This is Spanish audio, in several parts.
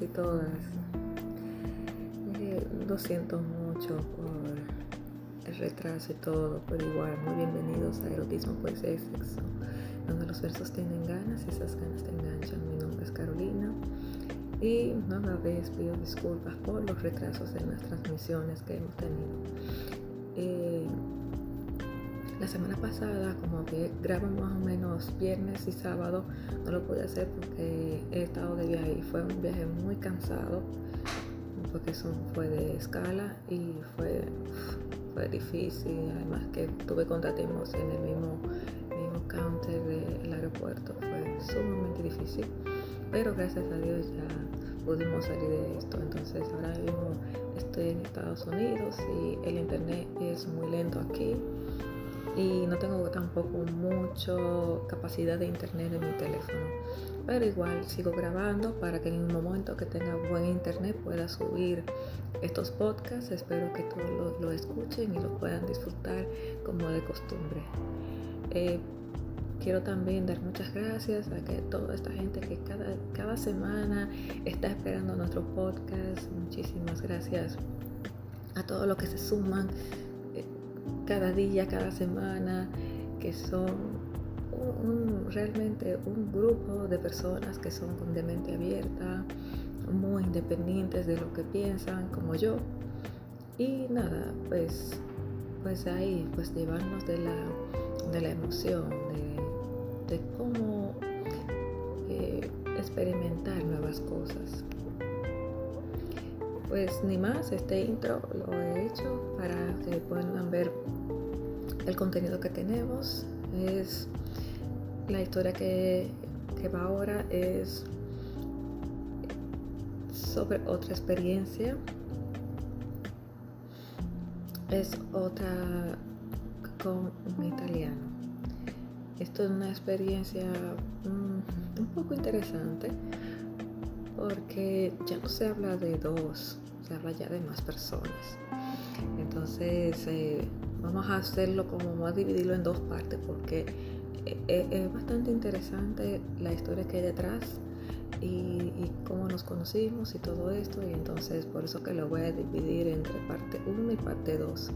y todas. Lo siento mucho por el retraso y todo, pero igual, muy bienvenidos a Erotismo, pues es Sexo, donde los versos tienen ganas y esas ganas te enganchan. Mi nombre es Carolina y una vez pido disculpas por los retrasos en las transmisiones que hemos tenido. Eh, la semana pasada, como que grabo más o menos viernes y sábado, no lo pude hacer porque he estado de viaje y fue un viaje muy cansado, porque eso fue de escala y fue, fue difícil. Además que tuve contratiempos en el mismo, mismo counter del aeropuerto, fue sumamente difícil. Pero gracias a Dios ya pudimos salir de esto. Entonces ahora mismo estoy en Estados Unidos y el internet es muy lento aquí y no tengo tampoco mucho capacidad de internet en mi teléfono. Pero igual sigo grabando para que en un momento que tenga buen internet pueda subir estos podcasts. Espero que todos lo, escuchen y lo puedan disfrutar como de costumbre. Eh, quiero también dar muchas gracias a que toda esta gente que cada, cada semana está esperando nuestro podcast. Muchísimas gracias a todos los que se suman cada día, cada semana, que son realmente un grupo de personas que son de mente abierta, muy independientes de lo que piensan, como yo. Y nada, pues, pues ahí, pues llevarnos de la, de la emoción, de, cómo eh, experimentar nuevas cosas. Pues ni más, este intro lo he hecho para que puedan ver el contenido que tenemos. Es la historia que, va ahora es sobre otra experiencia. Es otra con un italiano. Esto es una experiencia mm, un poco interesante porque ya no se habla de dos, ya de más personas. Entonces, eh, vamos a hacerlo como vamos dividirlo en dos partes porque eh, eh, es, bastante interesante la historia que hay detrás y, cómo nos conocimos y todo esto y entonces por eso que lo voy a dividir entre parte 1 y parte 2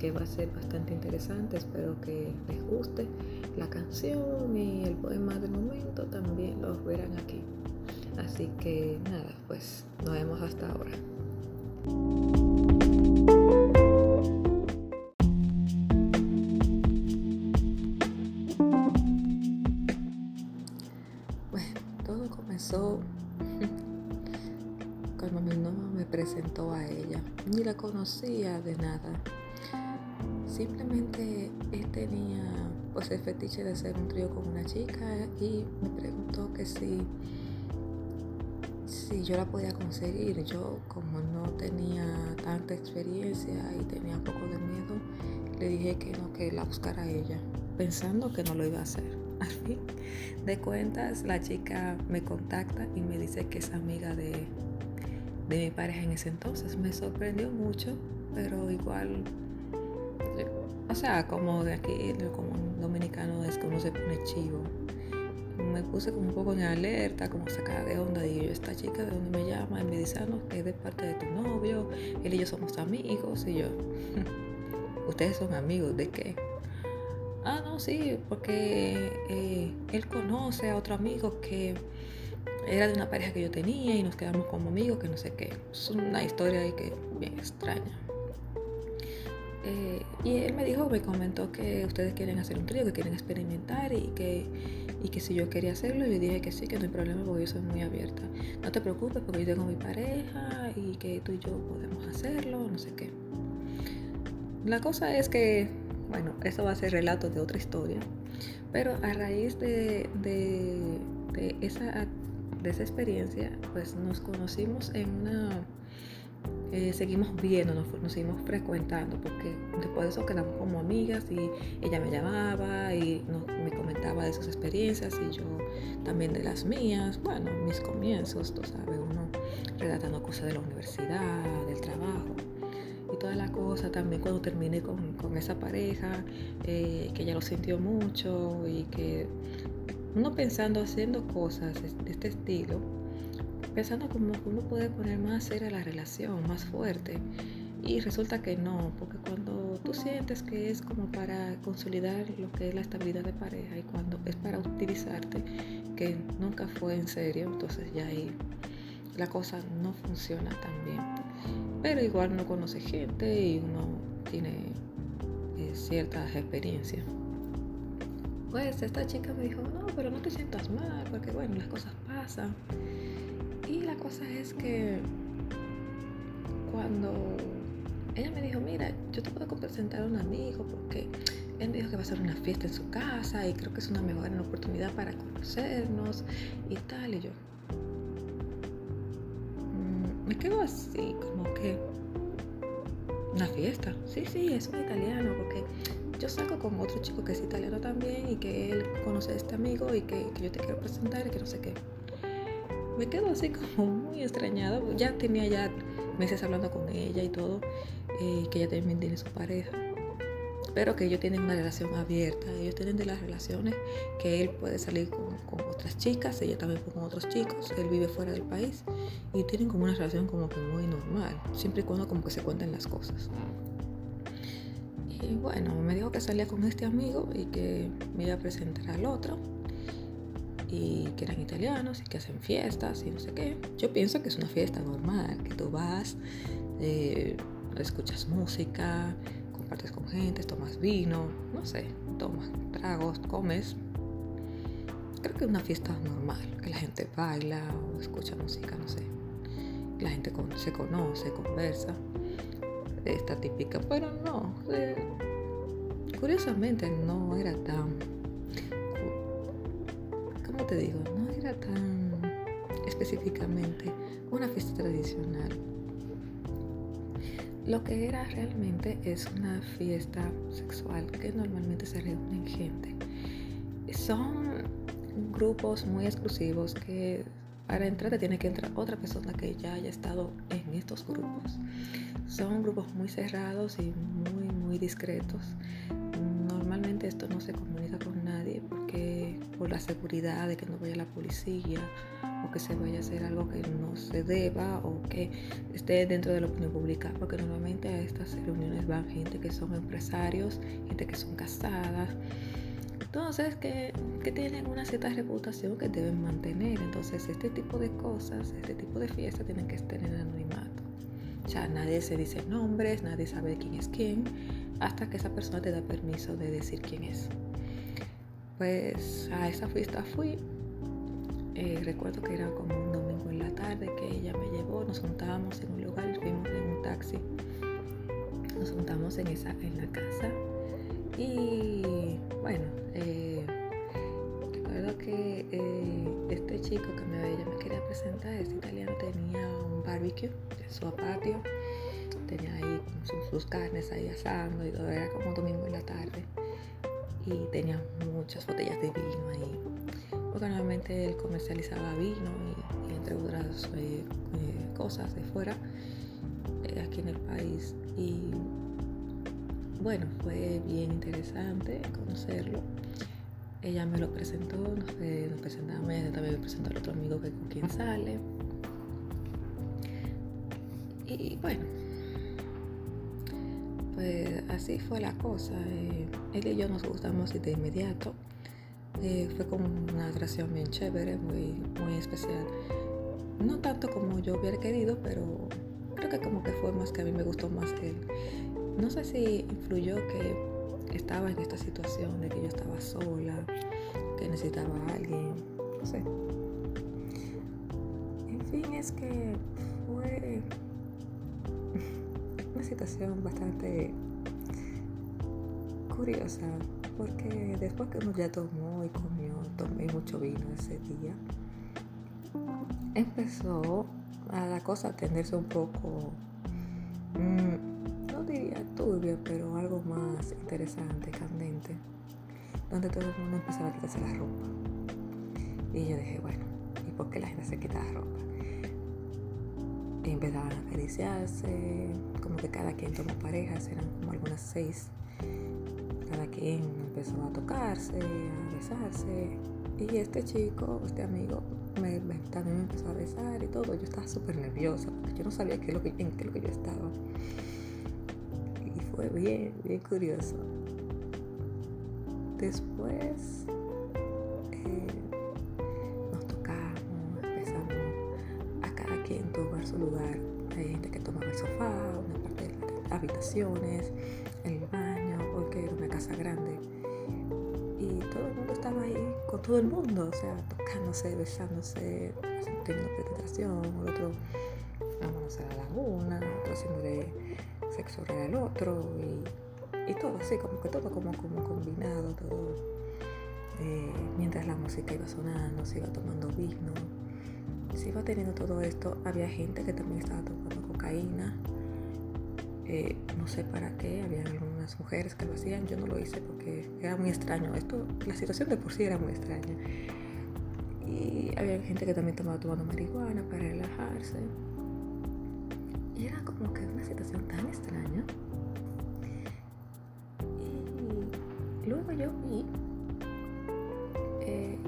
que va a ser bastante interesante espero que les guste la canción y el poema del momento también los verán aquí Así que nada, pues nos vemos hasta ahora. Bueno, todo comenzó cuando mi novio me presentó a ella. Ni la conocía de nada. Simplemente él tenía pues el fetiche de hacer un trío con una chica y me preguntó que si si yo la podía conseguir. Yo como no tenía tanta experiencia y tenía un poco de miedo, le dije que no, que la buscara ella, pensando que no lo iba a hacer. Al fin de cuentas, la chica me contacta y me dice que es amiga de, de mi pareja en ese entonces. Me sorprendió mucho, pero igual, o sea, como de aquí, como un dominicano es que uno se pone chivo me puse como un poco en alerta, como sacada de onda. Digo yo, esta chica de dónde me llama y me dice, ah, no, que es de parte de tu novio, él y yo somos amigos. Y yo, ¿ustedes son amigos de qué? Ah, no, sí, porque eh, él conoce a otro amigo que era de una pareja que yo tenía y nos quedamos como amigos, que no sé qué. Es una historia ahí que bien extraña. Eh, y él me dijo, me comentó que ustedes quieren hacer un trío, que quieren experimentar y que y que si yo quería hacerlo, le dije que sí, que no hay problema porque yo soy muy abierta. No te preocupes porque yo tengo mi pareja y que tú y yo podemos hacerlo, no sé qué. La cosa es que, bueno, eso va a ser relato de otra historia, pero a raíz de, de, esa, de esa experiencia, pues nos conocimos en una eh, seguimos viendo, nos, seguimos frecuentando, porque después de eso quedamos como amigas y ella me llamaba y me comentaba de sus experiencias y yo también de las mías, bueno, mis comienzos, tú sabes, uno relatando cosas de la universidad, del trabajo y toda la cosa, también cuando terminé con, con esa pareja, eh, que ella lo sintió mucho y que uno pensando, haciendo cosas de este estilo, pensando como que uno puede poner más seria la relación, más fuerte. Y resulta que no, porque cuando tú sientes que es como para consolidar lo que es la estabilidad de pareja y cuando es para utilizarte, que nunca fue en serio, entonces ya ahí la cosa no funciona tan bien. Pero igual uno conoce gente y uno tiene eh, ciertas experiencias. Pues esta chica me dijo, no, pero no te sientas mal, porque bueno, las cosas pasan. La cosa es que cuando ella me dijo, mira, yo te puedo presentar a un amigo porque él me dijo que va a hacer una fiesta en su casa y creo que es una mejor oportunidad para conocernos y tal. Y yo mm, me quedo así, como que una fiesta. Sí, sí, es un italiano porque yo salgo con otro chico que es italiano también y que él conoce a este amigo y que, que yo te quiero presentar y que no sé qué. Me quedo así como muy extrañada. Ya tenía ya meses hablando con ella y todo, eh, que ella también tiene su pareja, pero que ellos tienen una relación abierta, ellos tienen de las relaciones que él puede salir con, otras chicas, ella también con otros chicos, él vive fuera del país y tienen como una relación como que muy normal, siempre y cuando como que se cuenten las cosas. Y bueno, me dijo que salía con este amigo y que me iba a presentar al otro y que eran italianos y que hacen fiestas y no sé qué. Yo pienso que es una fiesta normal, que tú vas, eh, escuchas música, compartes con gente, tomas vino, no sé, tomas tragos, comes. Creo que es una fiesta normal, que la gente baila o escucha música, no sé. La gente se conoce, conversa. Esta típica, pero no. Eh, curiosamente no era tan te digo, no era tan específicamente una fiesta tradicional. Lo que era realmente es una fiesta sexual que normalmente se reúnen gente. Son grupos muy exclusivos que para entrar te tiene que entrar otra persona que ya haya estado en estos grupos. Son grupos muy cerrados y muy, muy discretos. Normalmente esto no se comunica con nadie porque por la seguridad de que no vaya la policía o que se vaya a hacer algo que no se deba o que esté dentro de la opinión pública, porque normalmente a estas reuniones van gente que son empresarios, gente que son casadas, entonces que, que tienen una cierta reputación que deben mantener. Entonces este tipo de cosas, este tipo de fiestas tienen que estar en anonimato. O sea, nadie se dice nombres, nadie sabe quién es quién, hasta que esa persona te da permiso de decir quién es. Pues a esa fiesta fui. Eh, recuerdo que era como un domingo en la tarde que ella me llevó, nos juntábamos en un lugar, fuimos en un taxi, nos juntamos en, esa, en la casa y bueno, eh, recuerdo que eh, este chico que me, ella me quería presentar, este italiano tenía un barbecue en su patio, tenía ahí sus, sus carnes ahí asando y todo, era como domingo en la tarde y tenía muchas botellas de vino ahí. Porque normalmente él comercializaba vino y, entre otras eh, eh, cosas de fuera, eh, aquí en el país. Y bueno, fue bien interesante conocerlo. Ella me lo presentó, nos, nos presentamos, ella también me presentó al otro amigo que con quien sale. Y bueno, pues así fue la cosa. Eh, él y yo nos gustamos de inmediato. Eh, fue como una relación bien chévere, muy, muy especial. No tanto como yo hubiera querido, pero creo que como que fue más que a mí me gustó más él. No sé si influyó que estaba en esta situación de que yo estaba sola, que necesitaba a alguien, no sé. En fin, es que fue una situación bastante curiosa, porque después que uno ya tomó y comió, tomé mucho vino ese día, empezó a la cosa a tenderse un poco, mm, no diría turbia, pero algo más interesante, candente, donde todo el mundo empezaba a quitarse la ropa. Y yo dije, bueno, ¿y por qué la gente se quita la ropa? Empezaban a acariciarse, como que cada quien tomó parejas, eran como algunas seis. Cada quien empezó a tocarse, a besarse. Y este chico, este amigo, me, me empezó a besar y todo. Yo estaba súper nerviosa porque yo no sabía qué es lo que, en qué es lo que yo estaba. Y fue bien, bien curioso. Después habitaciones, el baño, porque era una casa grande y todo el mundo estaba ahí con todo el mundo, o sea, tocándose, besándose, teniendo penetración, el otro vámonos a la laguna, otro haciéndole sexo oral al otro y, y, todo así, como que todo como, como combinado, todo. Eh, mientras la música iba sonando, se iba tomando vino, se iba teniendo todo esto, había gente que también estaba tomando cocaína, eh, no sé para qué, había algunas mujeres que lo hacían, yo no lo hice porque era muy extraño, esto, la situación de por sí era muy extraña. Y había gente que también tomaba tomando marihuana para relajarse. Y era como que una situación tan extraña. Y luego yo vi eh,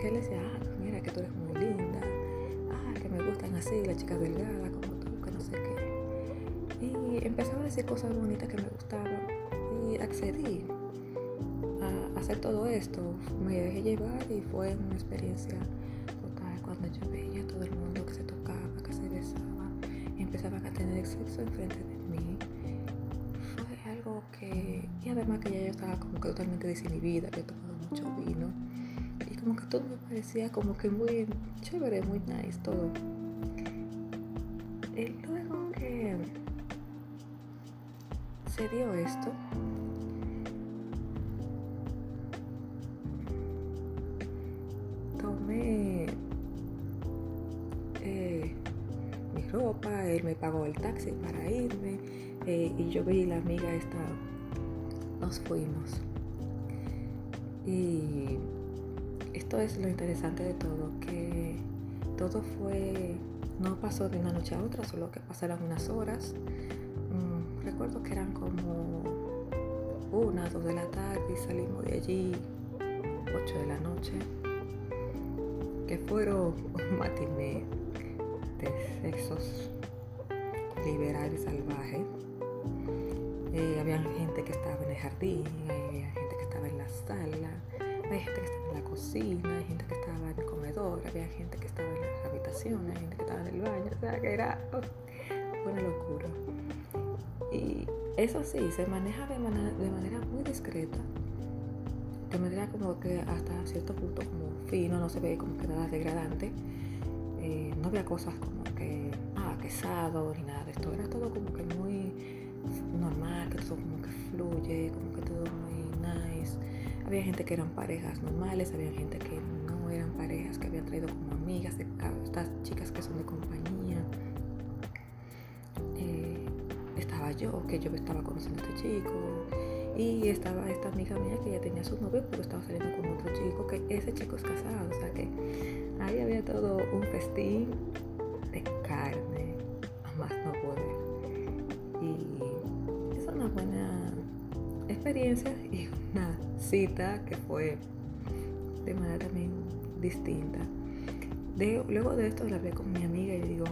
que él decía, ah, mira que tú eres muy linda, ah, que me gustan así, las chicas delgadas Empezaba a decir cosas bonitas que me gustaban y accedí a hacer todo esto. Me dejé llevar y fue una experiencia total cuando yo veía a todo el mundo que se tocaba, que se besaba empezaban a tener sexo enfrente de mí. Fue algo que... Y además que ya yo estaba como que totalmente desinhibida, había tomado mucho vino. Y como que todo me parecía como que muy chévere, muy nice todo. Se dio esto, tomé eh, mi ropa, él me pagó el taxi para irme eh, y yo vi la amiga esta, nos fuimos. Y esto es lo interesante de todo, que todo fue, no pasó de una noche a otra, solo que pasaron unas horas recuerdo que eran como una, dos de la tarde y salimos de allí ocho de la noche, que fueron un matiné de sexos liberal y salvaje. Eh, había gente que estaba en el jardín, había gente que estaba en la sala, había gente que estaba en la cocina, había gente que estaba en el comedor, había gente que estaba en las habitaciones, había gente que estaba en el baño, o sea que era oh, una locura. Eso sí, se maneja de manera, de manera muy discreta, de manera como que hasta cierto punto como fino, no se ve como que nada degradante. Eh, no había cosas como que, ah, quesado ni nada de esto, era todo como que muy normal, que todo como que fluye, como que todo muy nice. Había gente que eran parejas normales, había gente que no eran parejas, que habían traído como amigas, estas chicas que son de compañía estaba yo, que yo estaba conociendo a este chico. Y estaba esta amiga mía que ya tenía su novio, pero estaba saliendo con otro chico, que ese chico es casado. O sea que ahí había todo un festín de carne, más no poder. Y es una buena experiencia y una cita que fue de manera también distinta. De, luego de esto la hablé con mi amiga y digo,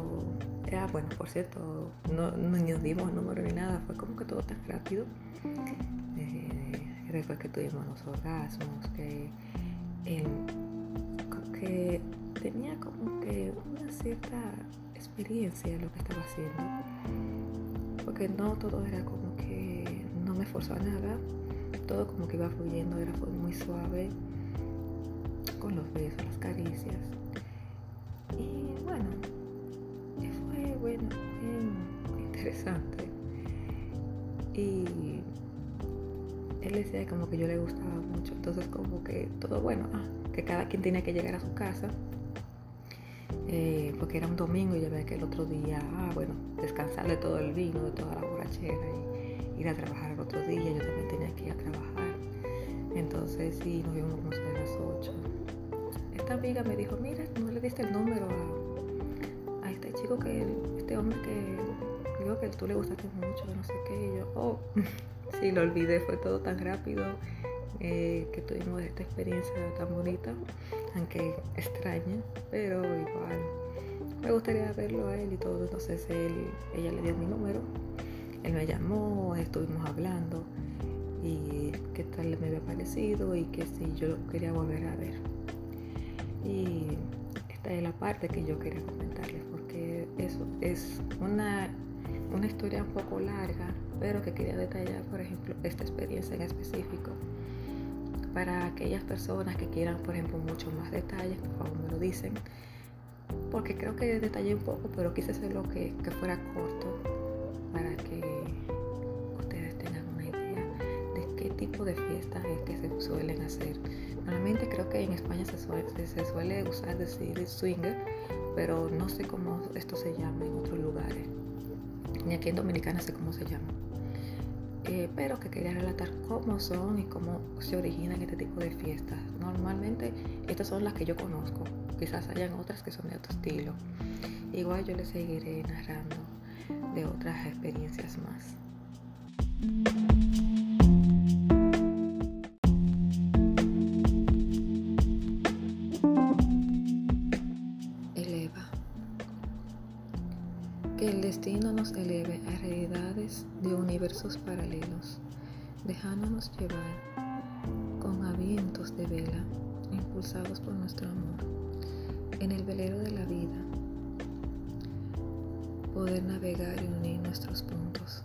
Ah, bueno, por cierto, no, no nos dimos número ni nada, fue como que todo tan rápido. Eh, después que tuvimos los orgasmos, que, tenía como que una cierta experiencia en lo que estaba haciendo. Porque no todo era como que no me forzaba nada, todo como que iba fluyendo, era muy suave, con los besos, las caricias. Y bueno, interesante. Y él decía como que yo le gustaba mucho, entonces como que todo bueno, ah, que cada quien tenía que llegar a su casa, eh, porque era un domingo y ya veía que el otro día, ah, bueno, descansar de todo el vino, de toda la borrachera y ir a trabajar el otro día, yo también tenía que ir a trabajar. Entonces sí, nos vimos como a las 8. Esta amiga me dijo, mira, no le diste el número a, a este chico que este hombre que digo que tú le gustaste mucho, no sé qué, y yo, oh, sí, lo olvidé, fue todo tan rápido eh, que tuvimos esta experiencia tan bonita, aunque extraña, pero igual me gustaría verlo a él y todo. Entonces él, ella le dio mi número, él me llamó, estuvimos hablando y qué tal me había parecido y que si yo lo quería volver a ver. Y esta es la parte que yo quería comentarles porque eso es una, una historia un poco larga, pero que quería detallar, por ejemplo, esta experiencia en específico. Para aquellas personas que quieran, por ejemplo, mucho más detalles, por favor me lo dicen. Porque creo que detallé un poco, pero quise hacerlo que, que fuera corto para que ustedes tengan una idea de qué tipo de fiestas es que se suelen hacer. Normalmente creo que en España se suele, se suele usar decir swinger, pero no sé cómo esto se llama en otros lugares. Ni aquí en Dominicana sé cómo se llama. Eh, pero que quería relatar cómo son y cómo se originan este tipo de fiestas. Normalmente estas son las que yo conozco, quizás hayan otras que son de otro estilo. Igual yo les seguiré narrando de otras experiencias más. En el velero de la vida, poder navegar y unir nuestros puntos,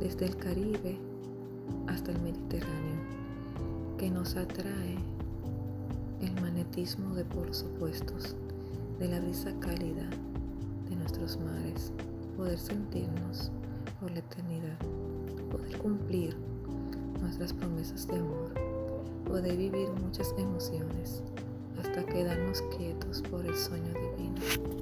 desde el Caribe hasta el Mediterráneo, que nos atrae el magnetismo de polos opuestos, de la brisa cálida de nuestros mares, poder sentirnos por la eternidad, poder cumplir nuestras promesas de amor, poder vivir muchas emociones hasta quedarnos quietos por el sueño divino.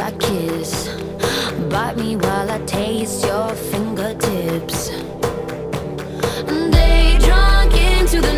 I kiss. Bite me while I taste your fingertips. They drunk into the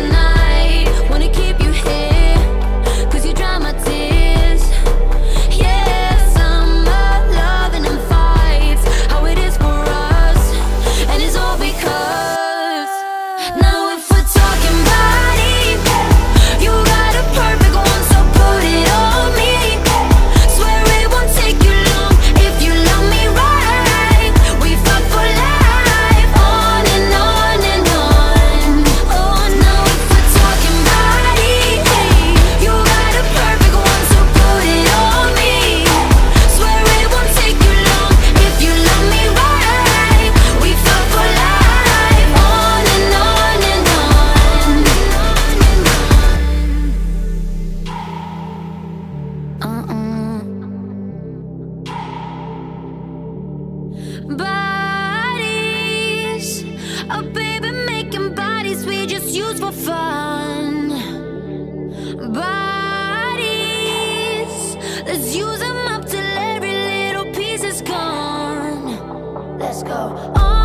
Let's go. On.